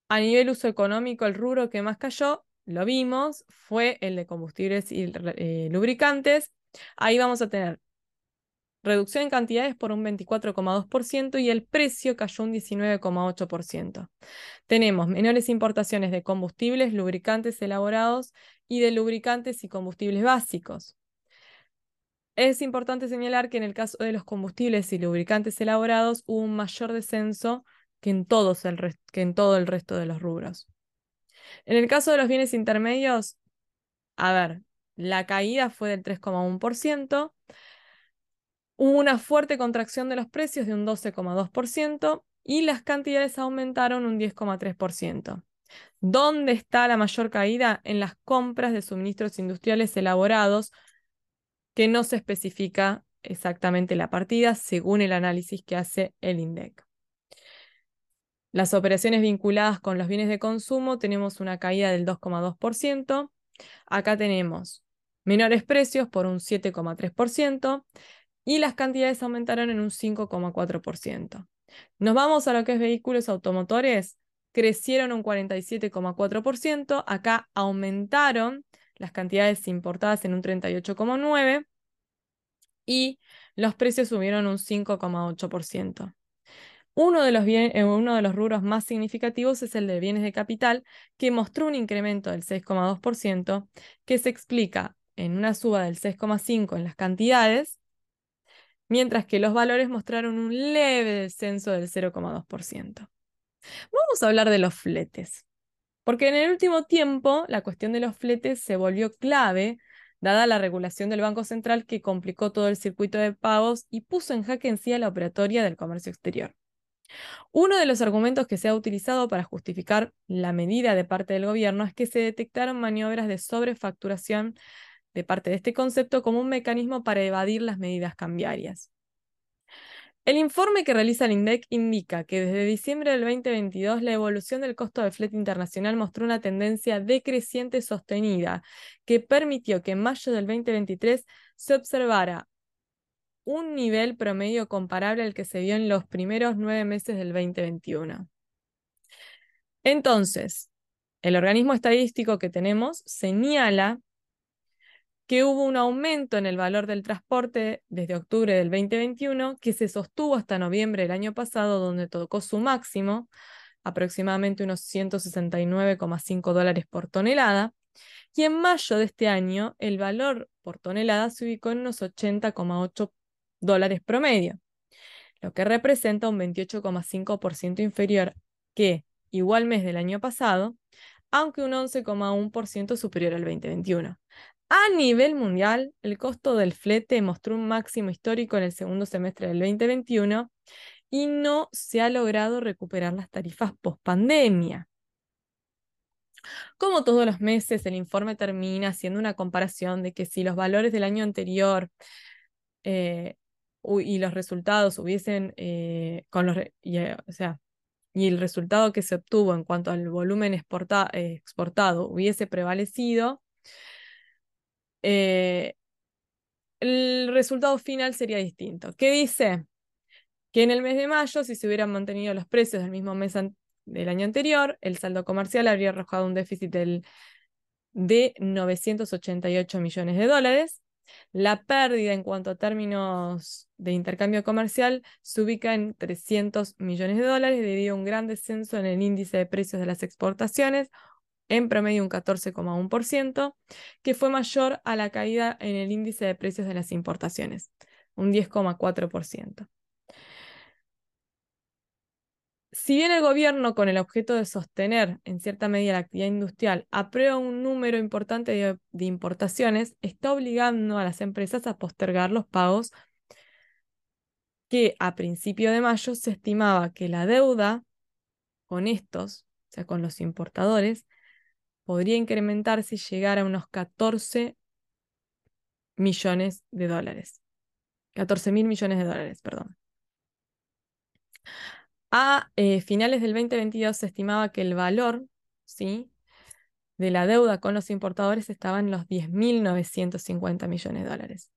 A nivel uso económico, el rubro que más cayó, lo vimos, fue el de combustibles y eh, lubricantes. Ahí vamos a tener reducción en cantidades por un 24,2% y el precio cayó un 19,8%. Tenemos menores importaciones de combustibles, lubricantes elaborados y de lubricantes y combustibles básicos. Es importante señalar que en el caso de los combustibles y lubricantes elaborados hubo un mayor descenso que en, todos el que en todo el resto de los rubros. En el caso de los bienes intermedios, a ver, la caída fue del 3,1%, Hubo una fuerte contracción de los precios de un 12,2% y las cantidades aumentaron un 10,3%. ¿Dónde está la mayor caída? En las compras de suministros industriales elaborados, que no se especifica exactamente la partida según el análisis que hace el INDEC. Las operaciones vinculadas con los bienes de consumo tenemos una caída del 2,2%. Acá tenemos menores precios por un 7,3%, y las cantidades aumentaron en un 5,4%. Nos vamos a lo que es vehículos automotores, crecieron un 47,4%, acá aumentaron las cantidades importadas en un 38,9% y los precios subieron un 5,8%. Uno de, los eh, uno de los rubros más significativos es el de bienes de capital, que mostró un incremento del 6,2%, que se explica en una suba del 6,5% en las cantidades mientras que los valores mostraron un leve descenso del 0,2%. Vamos a hablar de los fletes, porque en el último tiempo la cuestión de los fletes se volvió clave, dada la regulación del Banco Central que complicó todo el circuito de pagos y puso en jaque en sí la operatoria del comercio exterior. Uno de los argumentos que se ha utilizado para justificar la medida de parte del gobierno es que se detectaron maniobras de sobrefacturación de parte de este concepto como un mecanismo para evadir las medidas cambiarias. El informe que realiza el INDEC indica que desde diciembre del 2022 la evolución del costo de flete internacional mostró una tendencia decreciente sostenida que permitió que en mayo del 2023 se observara un nivel promedio comparable al que se vio en los primeros nueve meses del 2021. Entonces, el organismo estadístico que tenemos señala que hubo un aumento en el valor del transporte desde octubre del 2021 que se sostuvo hasta noviembre del año pasado, donde tocó su máximo, aproximadamente unos 169,5 dólares por tonelada, y en mayo de este año el valor por tonelada se ubicó en unos 80,8 dólares promedio, lo que representa un 28,5% inferior que igual mes del año pasado, aunque un 11,1% superior al 2021. A nivel mundial, el costo del flete mostró un máximo histórico en el segundo semestre del 2021 y no se ha logrado recuperar las tarifas post pandemia. Como todos los meses, el informe termina haciendo una comparación de que si los valores del año anterior eh, y los resultados hubiesen, eh, con los, eh, o sea, y el resultado que se obtuvo en cuanto al volumen exportado hubiese prevalecido, eh, resultado final sería distinto. ¿Qué dice? Que en el mes de mayo, si se hubieran mantenido los precios del mismo mes del año anterior, el saldo comercial habría arrojado un déficit del, de 988 millones de dólares. La pérdida en cuanto a términos de intercambio comercial se ubica en 300 millones de dólares debido a un gran descenso en el índice de precios de las exportaciones, en promedio un 14,1%, que fue mayor a la caída en el índice de precios de las importaciones, un 10,4%. Si bien el gobierno, con el objeto de sostener en cierta medida la actividad industrial, aprueba un número importante de, importaciones, está obligando a las empresas a postergar los pagos que a principio de mayo se estimaba que la deuda con estos, o sea, con los importadores, podría incrementarse y llegar a unos 14 millones de dólares. 14 mil millones de dólares, perdón. A eh, finales del 2022 se estimaba que el valor ¿sí? de la deuda con los importadores estaba en los 10.950 millones de dólares.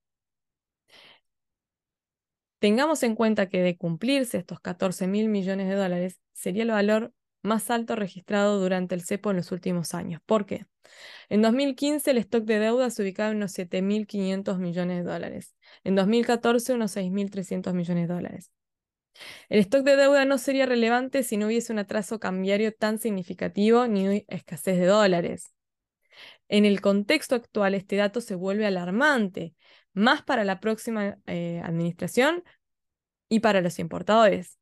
Tengamos en cuenta que de cumplirse estos 14 mil millones de dólares, sería el valor más alto registrado durante el CEPO en los últimos años. ¿Por qué? En 2015 el stock de deuda se ubicaba en unos 7.500 millones de dólares. En 2014 unos 6.300 millones de dólares. El stock de deuda no sería relevante si no hubiese un atraso cambiario tan significativo ni escasez de dólares. En el contexto actual, este dato se vuelve alarmante, más para la próxima eh, administración y para los importadores.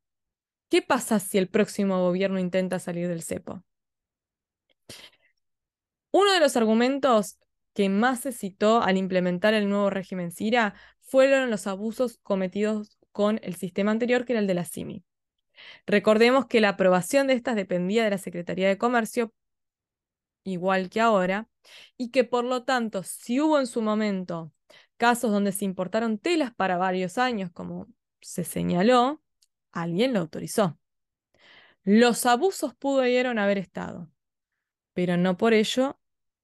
¿Qué pasa si el próximo gobierno intenta salir del cepo? Uno de los argumentos que más se citó al implementar el nuevo régimen CIRA fueron los abusos cometidos con el sistema anterior, que era el de la CIMI. Recordemos que la aprobación de estas dependía de la Secretaría de Comercio, igual que ahora, y que por lo tanto, si hubo en su momento casos donde se importaron telas para varios años, como se señaló, alguien lo autorizó. Los abusos pudieron haber estado, pero no por ello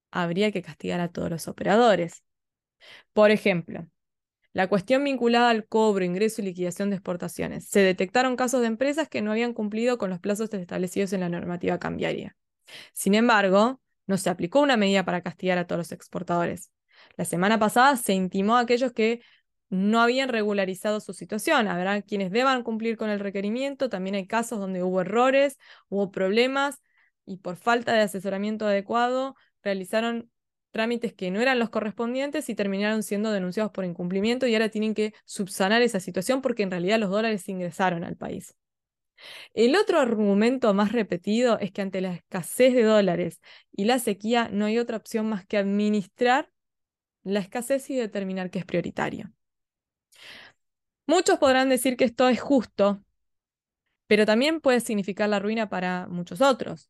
habría que castigar a todos los operadores. Por ejemplo, la cuestión vinculada al cobro, ingreso y liquidación de exportaciones. Se detectaron casos de empresas que no habían cumplido con los plazos establecidos en la normativa cambiaria. Sin embargo, no se aplicó una medida para castigar a todos los exportadores. La semana pasada se intimó a aquellos que no habían regularizado su situación. Habrá quienes deban cumplir con el requerimiento. También hay casos donde hubo errores, hubo problemas y por falta de asesoramiento adecuado realizaron trámites que no eran los correspondientes y terminaron siendo denunciados por incumplimiento y ahora tienen que subsanar esa situación porque en realidad los dólares ingresaron al país. El otro argumento más repetido es que ante la escasez de dólares y la sequía no hay otra opción más que administrar la escasez y determinar qué es prioritario. Muchos podrán decir que esto es justo, pero también puede significar la ruina para muchos otros.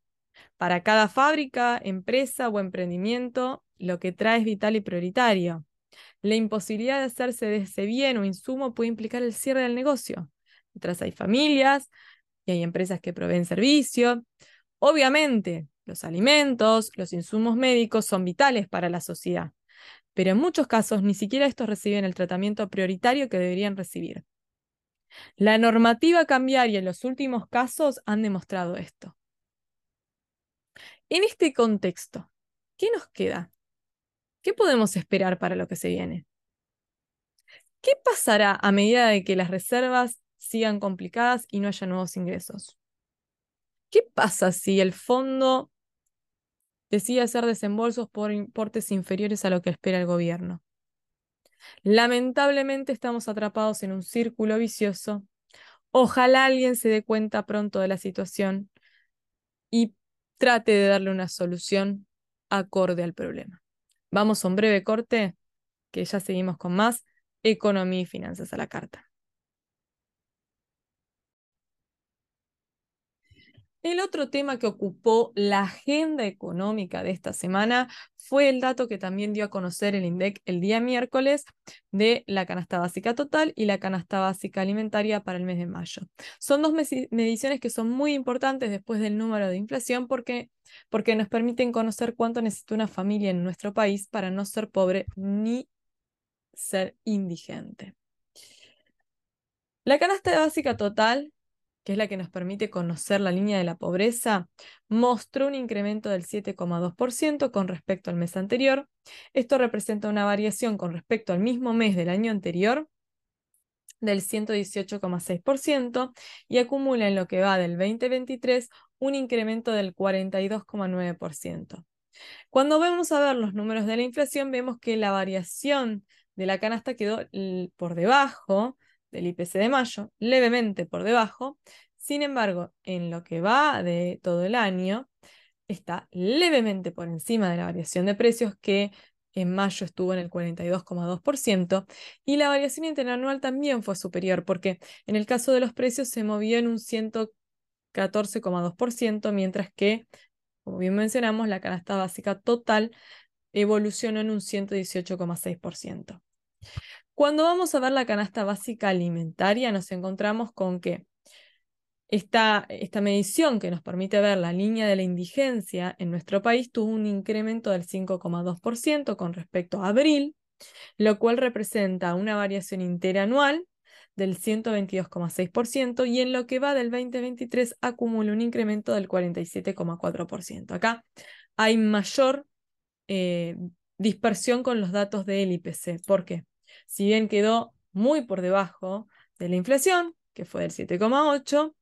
Para cada fábrica, empresa o emprendimiento, lo que trae es vital y prioritario. La imposibilidad de hacerse de ese bien o insumo puede implicar el cierre del negocio. Detrás hay familias y hay empresas que proveen servicio. Obviamente, los alimentos, los insumos médicos son vitales para la sociedad, pero en muchos casos ni siquiera estos reciben el tratamiento prioritario que deberían recibir. La normativa cambiaria en los últimos casos han demostrado esto. En este contexto, ¿qué nos queda? ¿Qué podemos esperar para lo que se viene? ¿Qué pasará a medida de que las reservas sigan complicadas y no haya nuevos ingresos? ¿Qué pasa si el fondo decide hacer desembolsos por importes inferiores a lo que espera el gobierno? Lamentablemente estamos atrapados en un círculo vicioso. Ojalá alguien se dé cuenta pronto de la situación y trate de darle una solución acorde al problema. Vamos a un breve corte, que ya seguimos con más economía y finanzas a la carta. El otro tema que ocupó la agenda económica de esta semana fue el dato que también dio a conocer el INDEC el día miércoles de la canasta básica total y la canasta básica alimentaria para el mes de mayo. Son dos mediciones que son muy importantes después del número de inflación porque, porque nos permiten conocer cuánto necesita una familia en nuestro país para no ser pobre ni ser indigente. La canasta básica total, que es la que nos permite conocer la línea de la pobreza, mostró un incremento del 7,2% con respecto al mes anterior. Esto representa una variación con respecto al mismo mes del año anterior del 118,6% y acumula en lo que va del 2023 un incremento del 42,9%. Cuando vamos a ver los números de la inflación, vemos que la variación de la canasta quedó por debajo del IPC de mayo, levemente por debajo. Sin embargo, en lo que va de todo el año, está levemente por encima de la variación de precios que en mayo estuvo en el 42,2% y la variación interanual también fue superior porque en el caso de los precios se movió en un 114,2%, mientras que, como bien mencionamos, la canasta básica total evolucionó en un 118,6%. Cuando vamos a ver la canasta básica alimentaria, nos encontramos con que esta, esta, medición que nos permite ver la línea de la indigencia en nuestro país tuvo un incremento del 5,2% con respecto a abril, lo cual representa una variación interanual del 122,6% y en lo que va del 2023 acumula un incremento del 47,4%. Acá hay mayor eh, dispersión con los datos del IPC. ¿Por qué? Si bien quedó muy por debajo de la inflación, que fue del 7,8,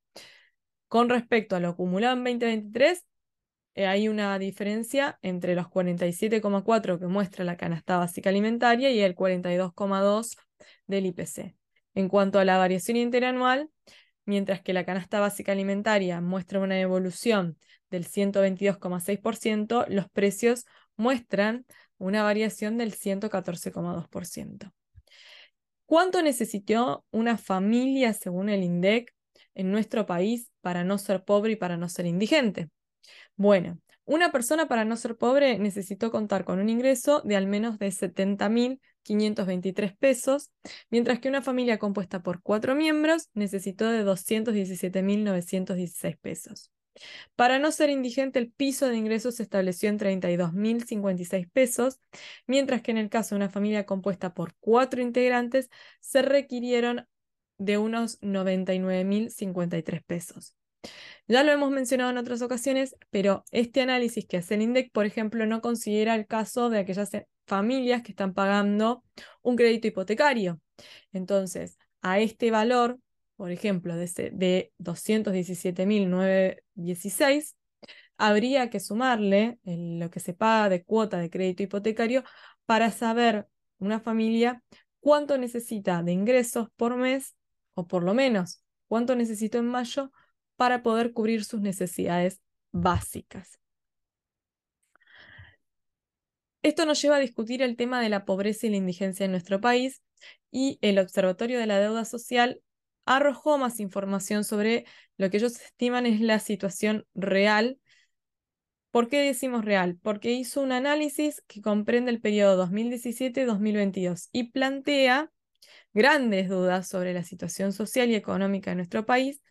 con respecto a lo acumulado en 2023, eh, hay una diferencia entre los 47,4 que muestra la canasta básica alimentaria y el 42,2 del IPC. En cuanto a la variación interanual, mientras que la canasta básica alimentaria muestra una evolución del 122,6%, los precios muestran una variación del 114,2%. ¿Cuánto necesitó una familia, según el INDEC, en nuestro país para no ser pobre y para no ser indigente? Bueno, una persona para no ser pobre necesitó contar con un ingreso de al menos de 70.523 pesos, mientras que una familia compuesta por cuatro miembros necesitó de 217.916 pesos. Para no ser indigente, el piso de ingresos se estableció en 32.056 pesos, mientras que en el caso de una familia compuesta por cuatro integrantes, se requirieron de unos 99.053 pesos. Ya lo hemos mencionado en otras ocasiones, pero este análisis que hace el INDEC, por ejemplo, no considera el caso de aquellas familias que están pagando un crédito hipotecario. Entonces, a este valor por ejemplo, de, de 217.916, habría que sumarle lo que se paga de cuota de crédito hipotecario para saber una familia cuánto necesita de ingresos por mes, o por lo menos cuánto necesita en mayo para poder cubrir sus necesidades básicas. Esto nos lleva a discutir el tema de la pobreza y la indigencia en nuestro país y el Observatorio de la Deuda Social arrojó más información sobre lo que ellos estiman es la situación real. ¿Por qué decimos real? Porque hizo un análisis que comprende el periodo 2017-2022 y plantea grandes dudas sobre la situación social y económica de nuestro país.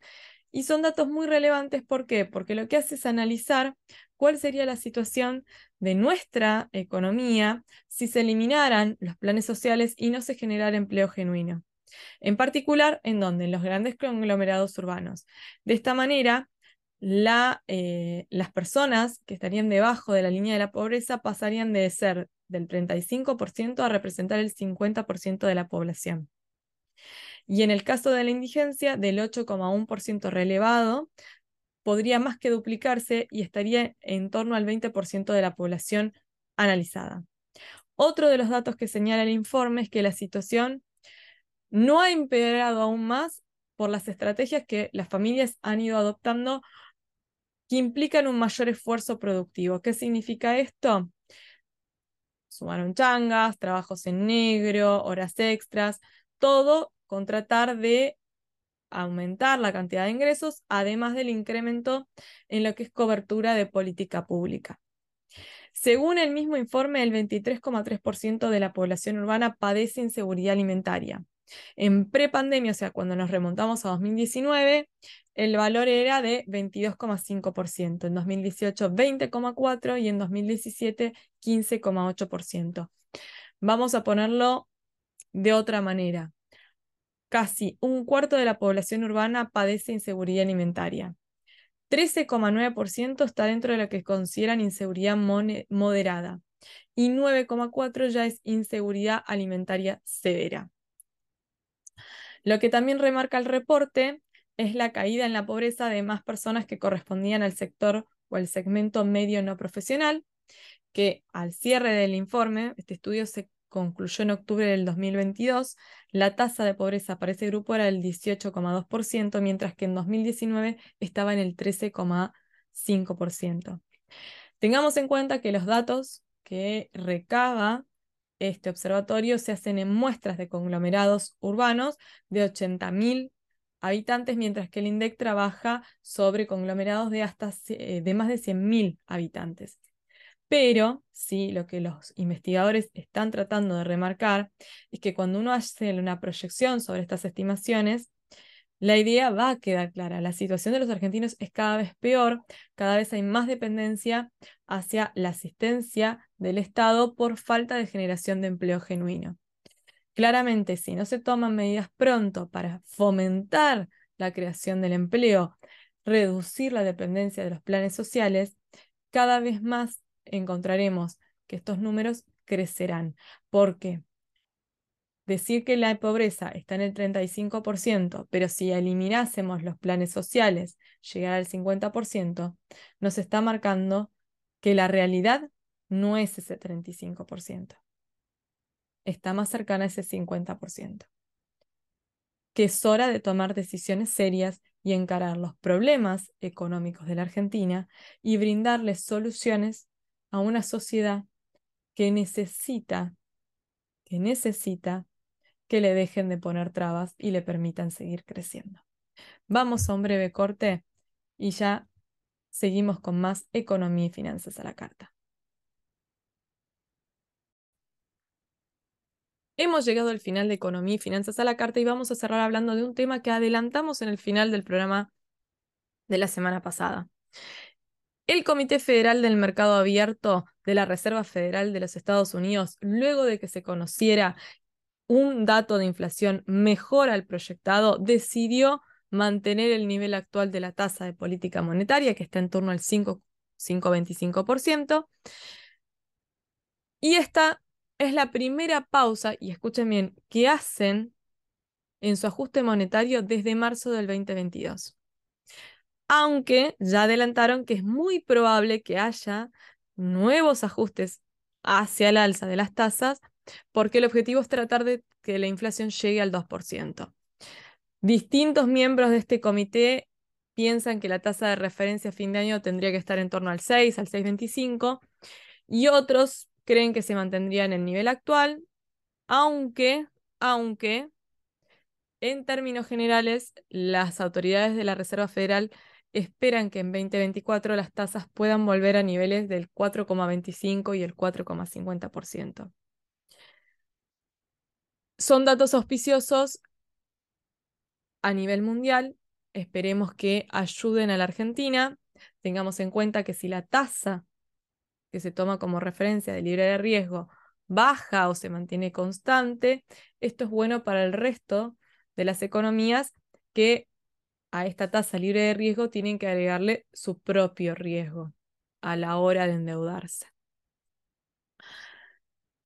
Y son datos muy relevantes, ¿por qué? Porque lo que hace es analizar cuál sería la situación de nuestra economía si se eliminaran los planes sociales y no se generara empleo genuino en particular en donde en los grandes conglomerados urbanos. De esta manera, eh, las personas que estarían debajo de la línea de la pobreza pasarían de ser del 35% a representar el 50% de la población. Y en el caso de la indigencia, del 8,1% relevado, podría más que duplicarse y estaría en torno al 20% de la población analizada. Otro de los datos que señala el informe es que la situación no ha empeorado aún más por las estrategias que las familias han ido adoptando que implican un mayor esfuerzo productivo. ¿Qué significa esto? Sumaron changas, trabajos en negro, horas extras, todo con tratar de aumentar la cantidad de ingresos, además del incremento en lo que es cobertura de política pública. Según el mismo informe, el 23,3% de la población urbana padece inseguridad alimentaria. En prepandemia, o sea, cuando nos remontamos a 2019, el valor era de 22,5%, en 2018 20,4% y en 2017 15,8%. Vamos a ponerlo de otra manera. Casi un cuarto de la población urbana padece inseguridad alimentaria. 13,9% está dentro de lo que consideran inseguridad moderada y 9,4% ya es inseguridad alimentaria severa. Lo que también remarca el reporte es la caída en la pobreza de más personas que correspondían al sector o al segmento medio no profesional, que al cierre del informe, este estudio se concluyó en octubre del 2022, la tasa de pobreza para ese grupo era del 18,2%, mientras que en 2019 estaba en el 13,5%. Tengamos en cuenta que los datos que recaba este observatorio se hacen en muestras de conglomerados urbanos de 80.000 habitantes, mientras que el INDEC trabaja sobre conglomerados de, hasta, eh, de más de 100.000 habitantes. Pero sí, lo que los investigadores están tratando de remarcar es que cuando uno hace una proyección sobre estas estimaciones, la idea va a quedar clara. La situación de los argentinos es cada vez peor, cada vez hay más dependencia hacia la asistencia del Estado por falta de generación de empleo genuino. Claramente, si no se toman medidas pronto para fomentar la creación del empleo, reducir la dependencia de los planes sociales, cada vez más encontraremos que estos números crecerán. porque Decir que la pobreza está en el 35%, pero si eliminásemos los planes sociales, llegar al 50%, nos está marcando que la realidad no es ese 35%. Está más cercana a ese 50%. Que es hora de tomar decisiones serias y encarar los problemas económicos de la Argentina y brindarles soluciones a una sociedad que necesita, que necesita que le dejen de poner trabas y le permitan seguir creciendo. Vamos a un breve corte y ya seguimos con más economía y finanzas a la carta. Hemos llegado al final de Economía y Finanzas a la Carta y vamos a cerrar hablando de un tema que adelantamos en el final del programa de la semana pasada. El Comité Federal del Mercado Abierto de la Reserva Federal de los Estados Unidos, luego de que se conociera un dato de inflación mejor al proyectado, decidió mantener el nivel actual de la tasa de política monetaria, que está en torno al 5,25%. Y esta es la primera pausa, y escuchen bien, que hacen en su ajuste monetario desde marzo del 2022 aunque ya adelantaron que es muy probable que haya nuevos ajustes hacia el alza de las tasas, porque el objetivo es tratar de que la inflación llegue al 2%. Distintos miembros de este comité piensan que la tasa de referencia a fin de año tendría que estar en torno al 6, al 6,25, y otros creen que se mantendría en el nivel actual, aunque, aunque, en términos generales, las autoridades de la Reserva Federal esperan que en 2024 las tasas puedan volver a niveles del 4,25 y el 4,50%. Son datos auspiciosos a nivel mundial. Esperemos que ayuden a la Argentina. Tengamos en cuenta que si la tasa que se toma como referencia de libre de riesgo baja o se mantiene constante, esto es bueno para el resto de las economías que a esta tasa libre de riesgo tienen que agregarle su propio riesgo a la hora de endeudarse.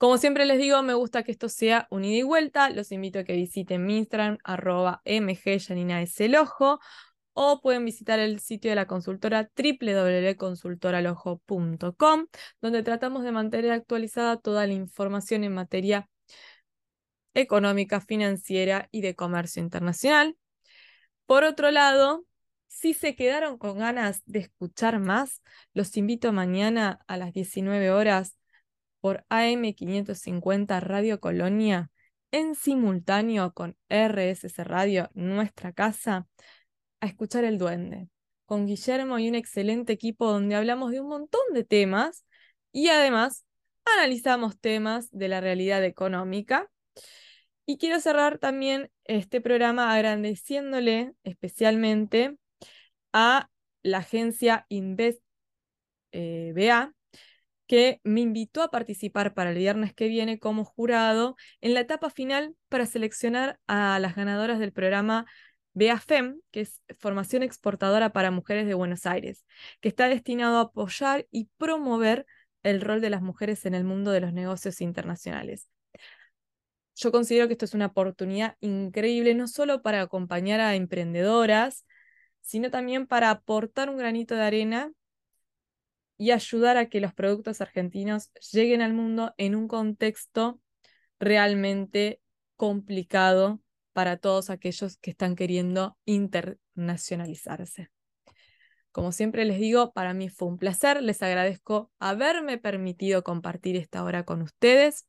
Como siempre les digo, me gusta que esto sea un ida y vuelta. Los invito a que visiten mi Instagram, arroba ojo o pueden visitar el sitio de la consultora www.consultoralojo.com, donde tratamos de mantener actualizada toda la información en materia económica, financiera y de comercio internacional. Por otro lado, si se quedaron con ganas de escuchar más, los invito mañana a las 19 horas por AM550 Radio Colonia en simultáneo con RSS Radio, nuestra casa, a escuchar El Duende, con Guillermo y un excelente equipo donde hablamos de un montón de temas y además analizamos temas de la realidad económica. Y quiero cerrar también este programa agradeciéndole especialmente a la agencia Invest eh, que me invitó a participar para el viernes que viene como jurado en la etapa final para seleccionar a las ganadoras del programa BEAFEM, que es Formación Exportadora para Mujeres de Buenos Aires, que está destinado a apoyar y promover el rol de las mujeres en el mundo de los negocios internacionales. Yo considero que esto es una oportunidad increíble, no solo para acompañar a emprendedoras, sino también para aportar un granito de arena y ayudar a que los productos argentinos lleguen al mundo en un contexto realmente complicado para todos aquellos que están queriendo internacionalizarse. Como siempre les digo, para mí fue un placer, les agradezco haberme permitido compartir esta hora con ustedes.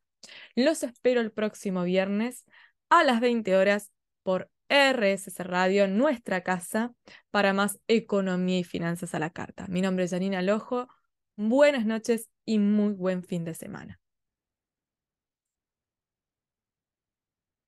Los espero el próximo viernes a las 20 horas por RSS Radio, nuestra casa, para más economía y finanzas a la carta. Mi nombre es Janina Lojo. Buenas noches y muy buen fin de semana.